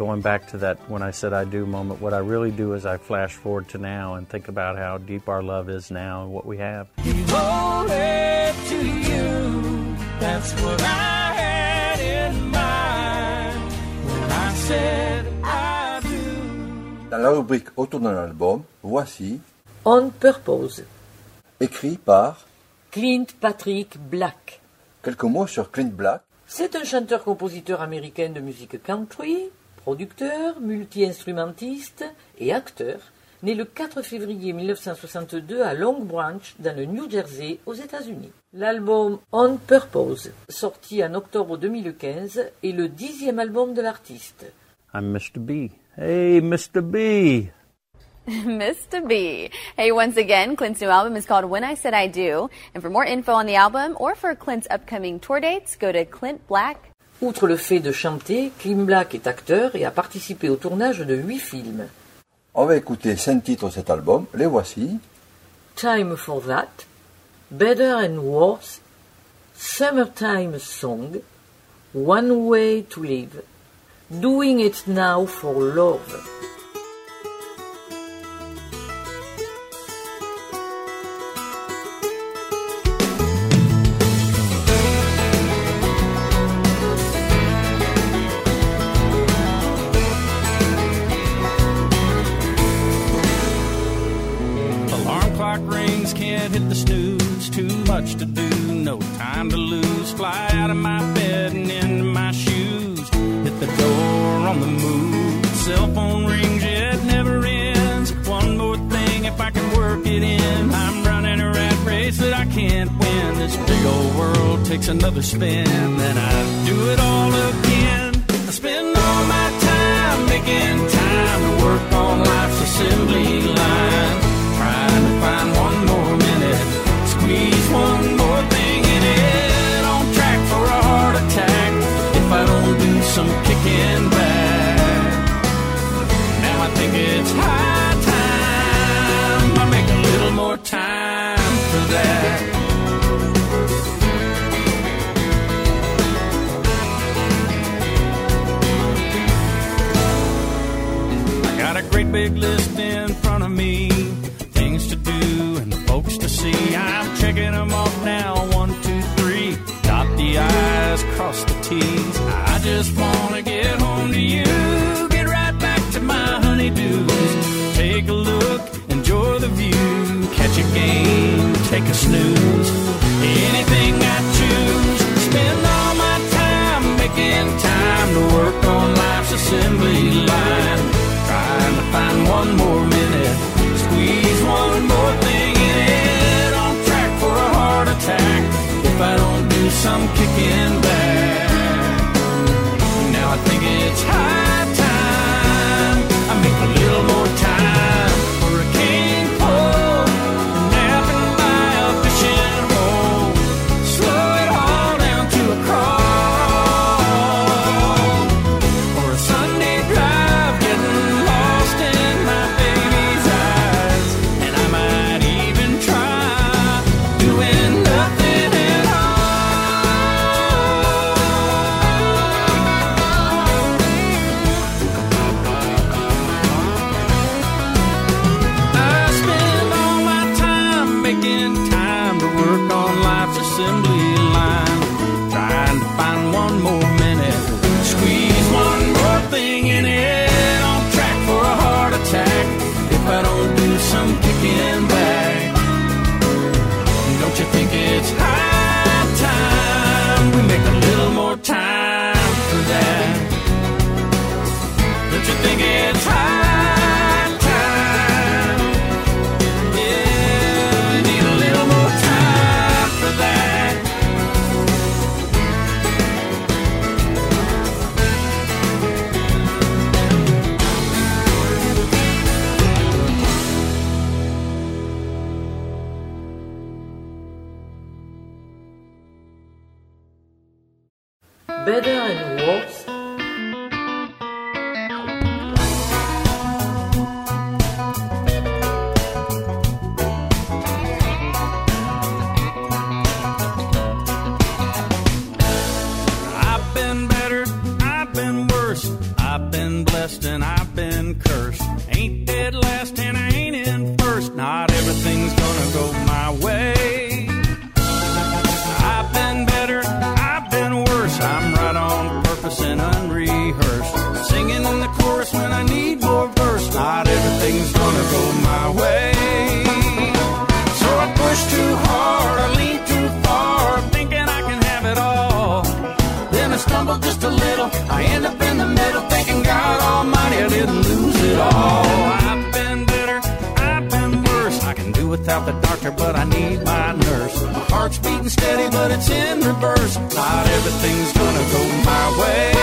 going back to that when I said I do moment, what I really do is I flash forward to now and think about how deep our love is now and what we have. That's what I had in mind when I said I do. Dans la rubrique autour d'un album, voici On Purpose. Écrit par Clint Patrick Black. Quelques mots sur Clint Black. C'est un chanteur-compositeur américain de musique country, producteur, multi-instrumentiste et acteur, né le 4 février 1962 à Long Branch, dans le New Jersey, aux États-Unis. L'album On Purpose, sorti en octobre 2015, est le dixième album de l'artiste. I'm Mr. B. Hey, Mr. B. Mr. B. Hey, once again, Clint's new album is called When I Said I Do. And for more info on the album or for Clint's upcoming tour dates, go to Clint Black. Outre le fait de chanter, Clint Black est acteur et a participé au tournage de huit films. On va écouter cinq titres de cet album. Les voici. Time for That, Better and Worse, Summertime Song, One Way to Live, Doing It Now for Love. Another without the doctor, but I need my nurse. My heart's beating steady, but it's in reverse. Not everything's gonna go my way.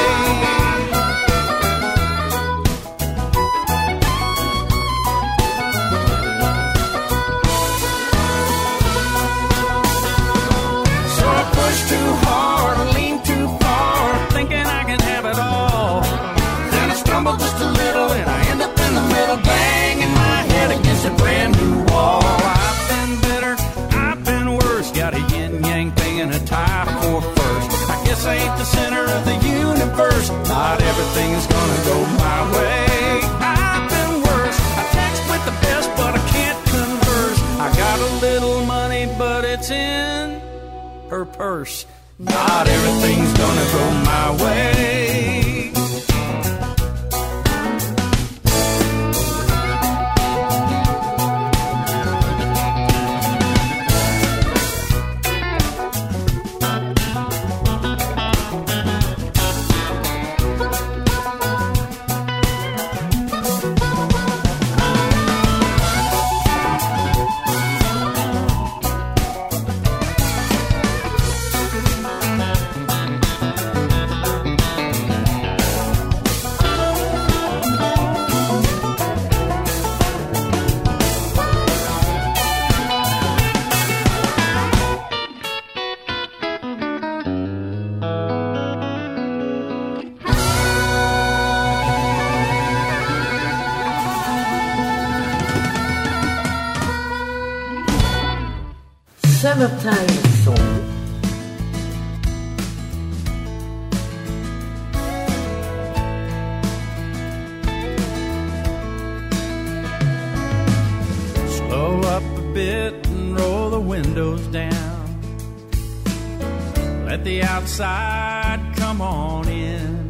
I ain't the center of the universe. Not everything's gonna go my way. I've been worse. I text with the best, but I can't converse. I got a little money, but it's in her purse. Not everything's gonna go my way. Summertime Song. Slow up a bit and roll the windows down. Let the outside come on in.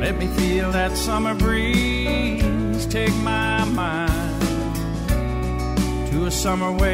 Let me feel that summer breeze take my mind to a summer way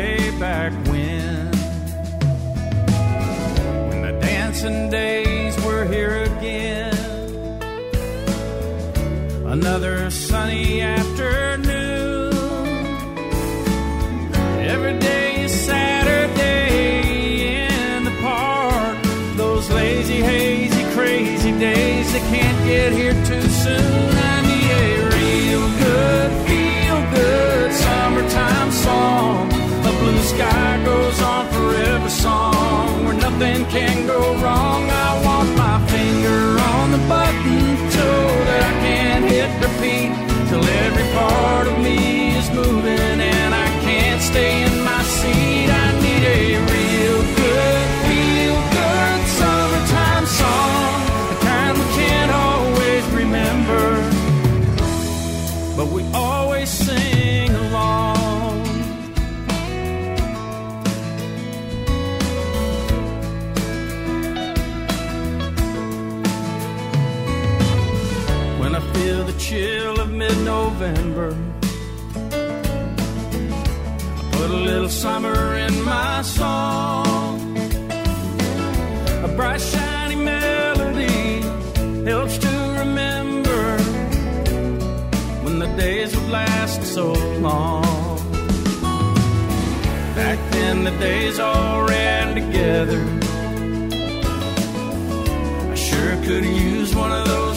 days that can't get here too soon. I need a real good, feel good summertime song. A blue sky goes on forever song where nothing can go wrong. Summer in my song. A bright, shiny melody helps to remember when the days would last so long. Back then, the days all ran together. I sure could use one of those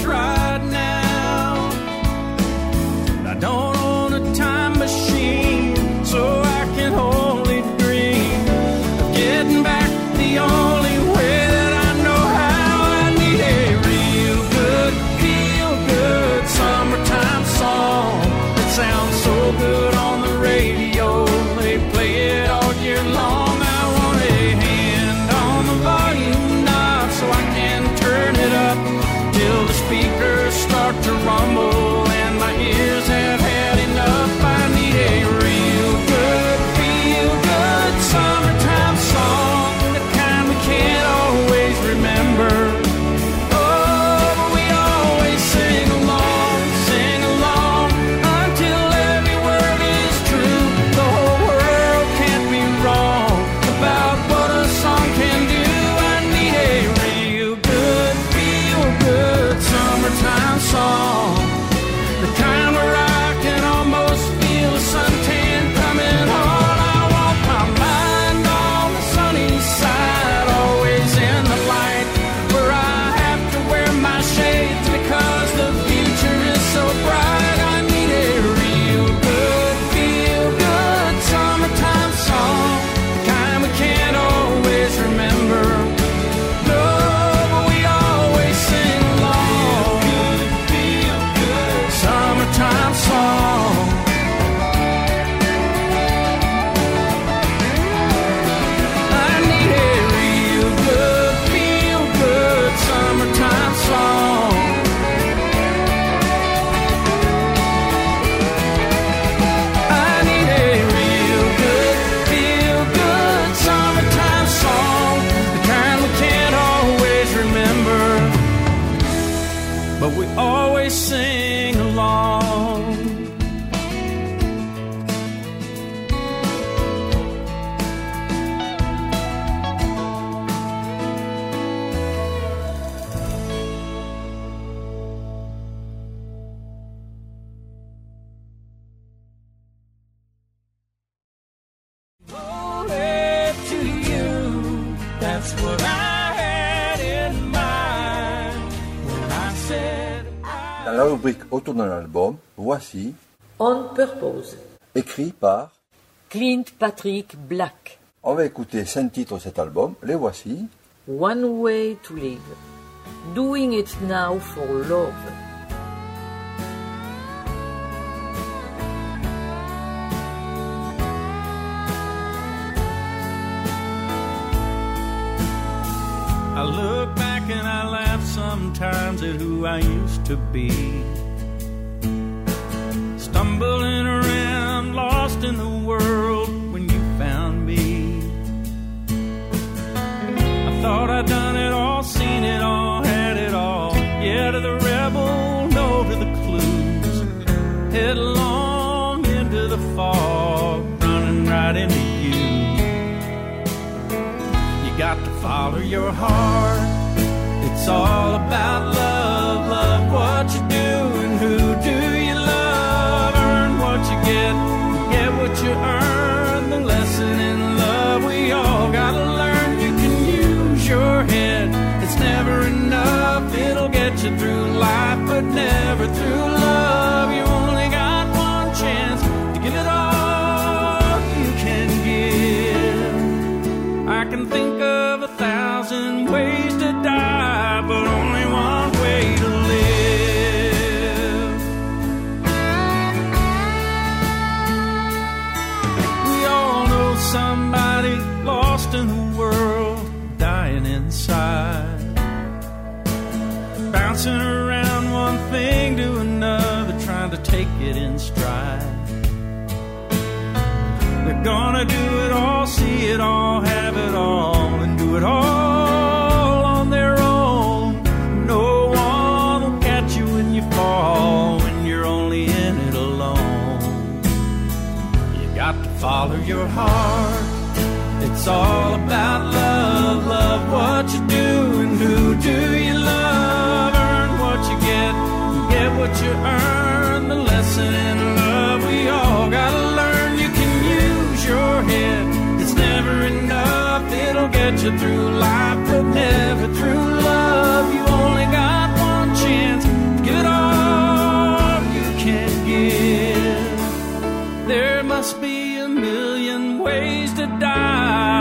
titre d'un album, voici On Purpose, écrit par Clint Patrick Black. On va écouter cinq titres de cet album, les voici One Way to Live, Doing It Now for Love. I look back and I laugh sometimes at who I used to be. Stumbling around, lost in the world when you found me. I thought I'd done it all, seen it all, had it all. Yeah, to the rebel, no to the clues. Headlong into the fog, running right into you. You got to follow your heart, it's all about through life, but never heart. It's all about love. Love what you do and who do you love. Earn what you get, and get what you earn. The lesson in love we all gotta learn. You can use your head. It's never enough. It'll get you through life, but never through life.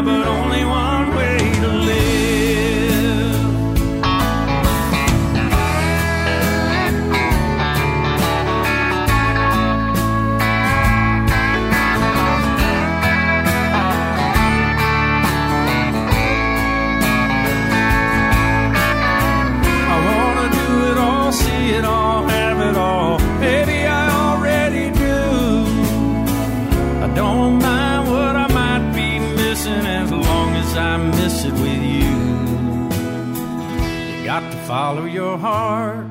but only one. follow your heart.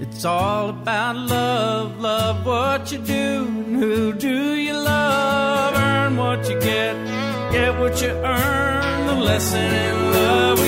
It's all about love, love what you do, and who do you love? Earn what you get, get what you earn. The lesson in love.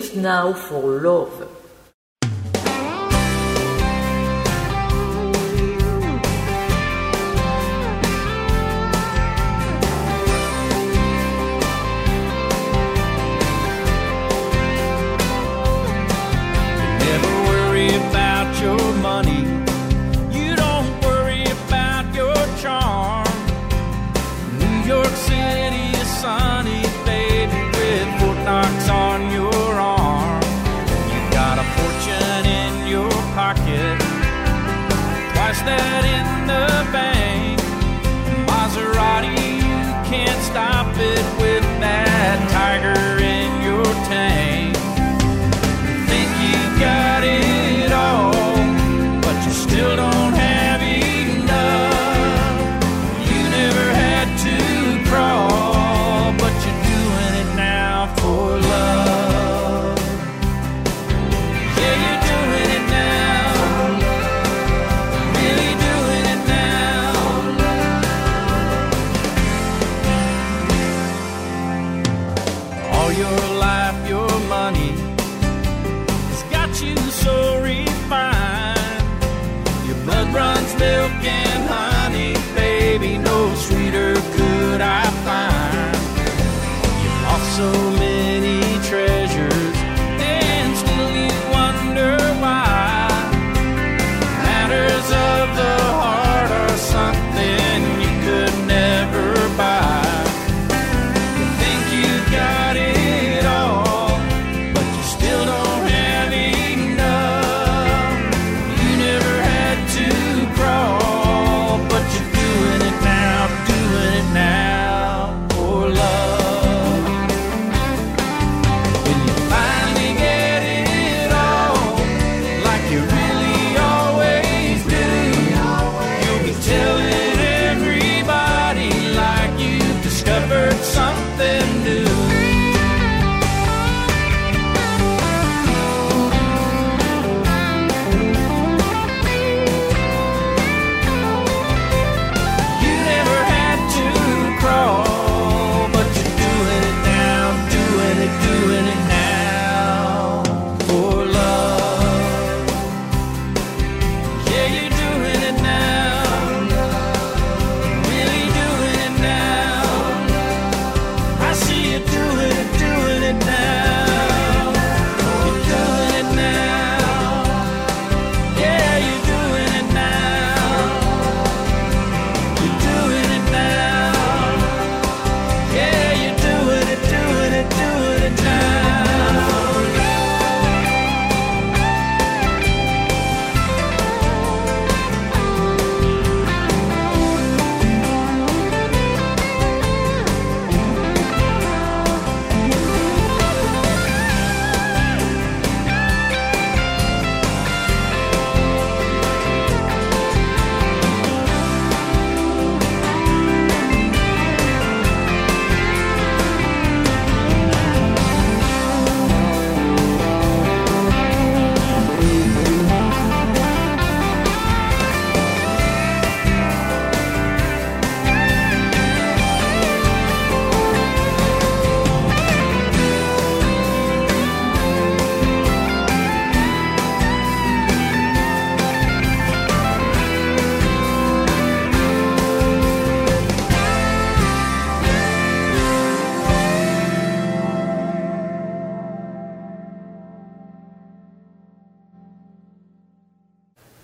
it now for love.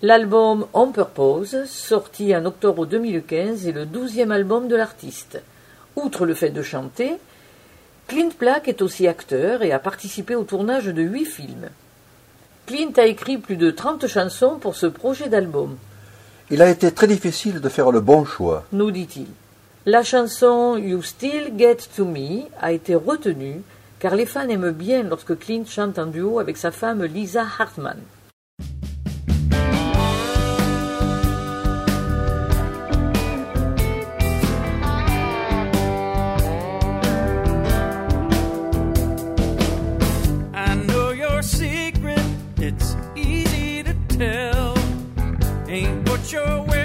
L'album On Purpose, sorti en octobre 2015, est le douzième album de l'artiste. Outre le fait de chanter, Clint Black est aussi acteur et a participé au tournage de huit films. Clint a écrit plus de 30 chansons pour ce projet d'album. Il a été très difficile de faire le bon choix, nous dit-il. La chanson You Still Get to Me a été retenue car les fans aiment bien lorsque Clint chante en duo avec sa femme Lisa Hartman. your way.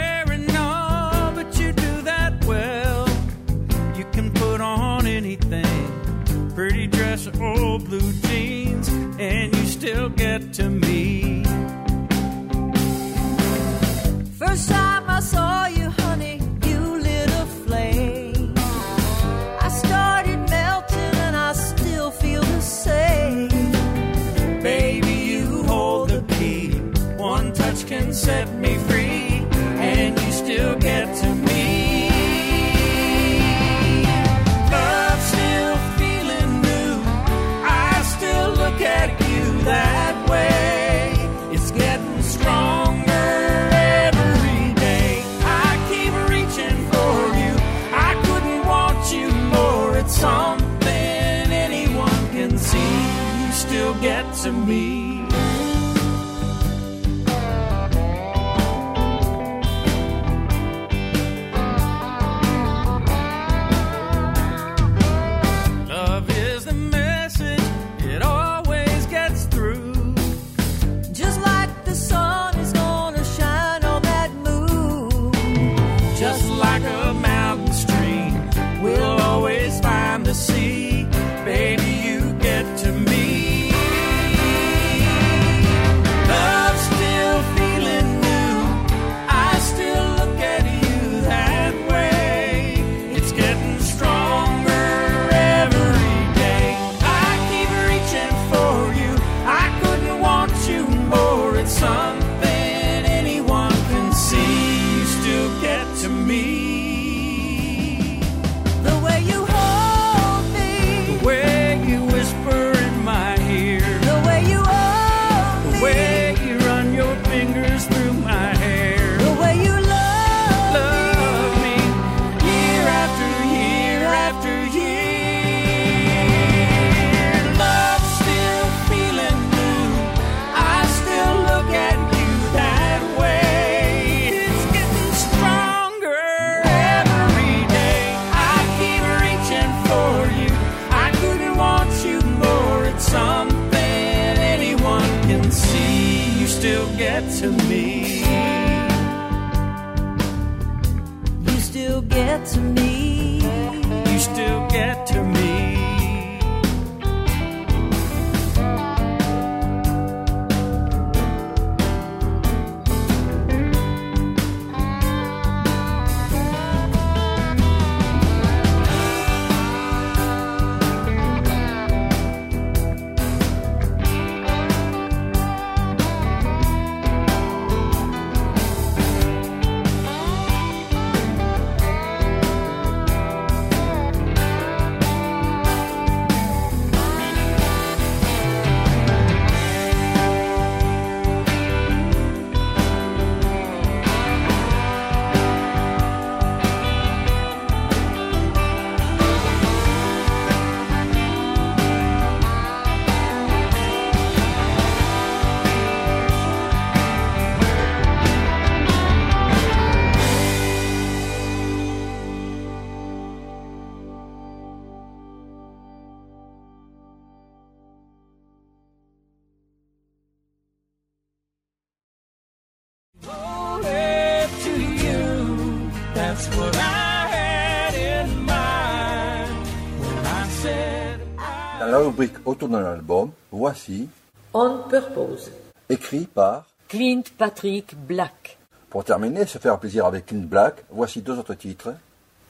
rubrique autour d'un album, voici On Purpose, écrit par Clint Patrick Black. Pour terminer, se faire plaisir avec Clint Black, voici deux autres titres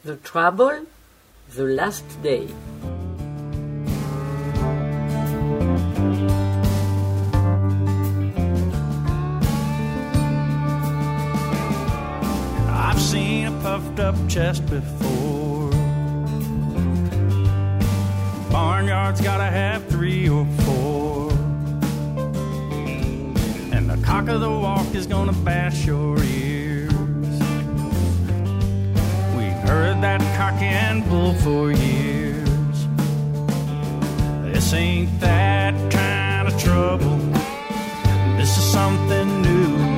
The Trouble, The Last Day. guard's gotta have three or four. And the cock of the walk is gonna bash your ears. We've heard that cock and bull for years. This ain't that kind of trouble. This is something new.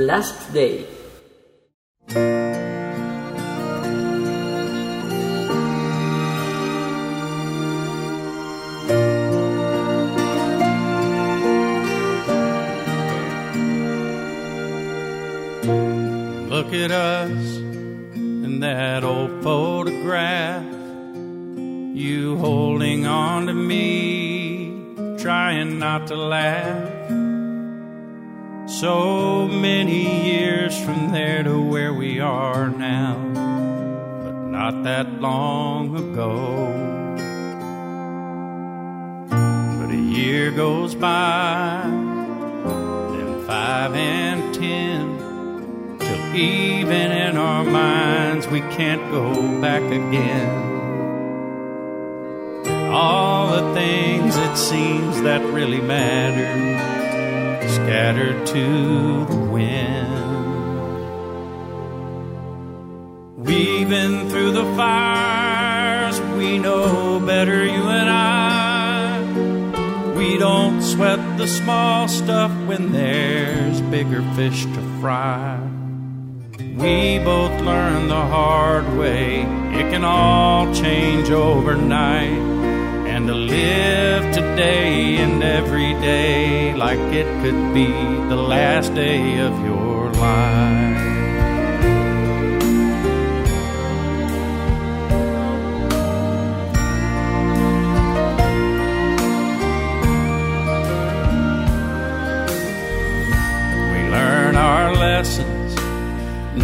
last day. we can't go back again. All the things it seems that really matter scattered to the wind. We've been through the fires, we know better, you and I. We don't sweat the small stuff when there's bigger fish to fry we both learned the hard way. It can all change overnight. And to live today and every day like it could be the last day of your life.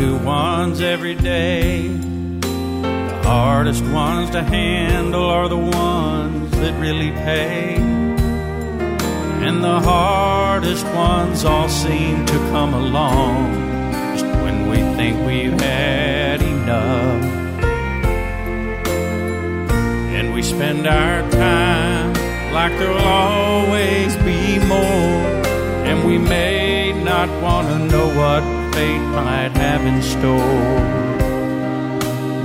new ones every day. The hardest ones to handle are the ones that really pay. And the hardest ones all seem to come along just when we think we've had enough. And we spend our time like there'll always be more. And we may not want to know what fate might have in store.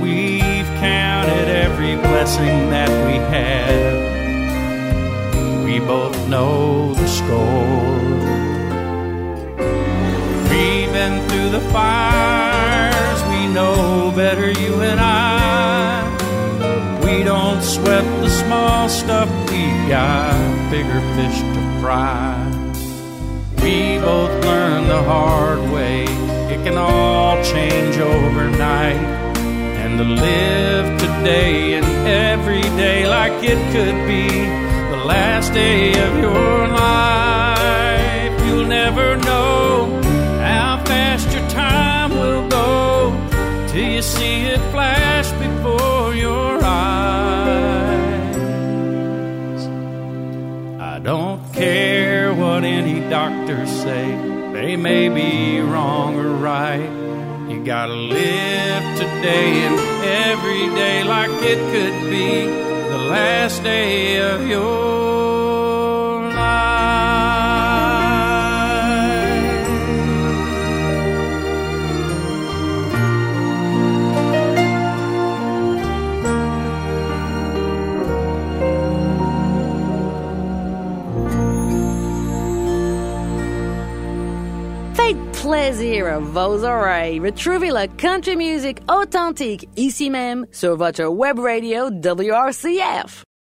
We've counted every blessing that we have. We both know the score. We've been through the fires, we know better, you and I. We don't sweat the small stuff, we got bigger fish to fry. Both learned the hard way, it can all change overnight. And to live today and every day like it could be the last day of your may be wrong or right. You gotta live today and every day like it could be the last day of your plaisir vos oreilles. Retrouvez la country music authentique ici même sur votre web radio WRCF.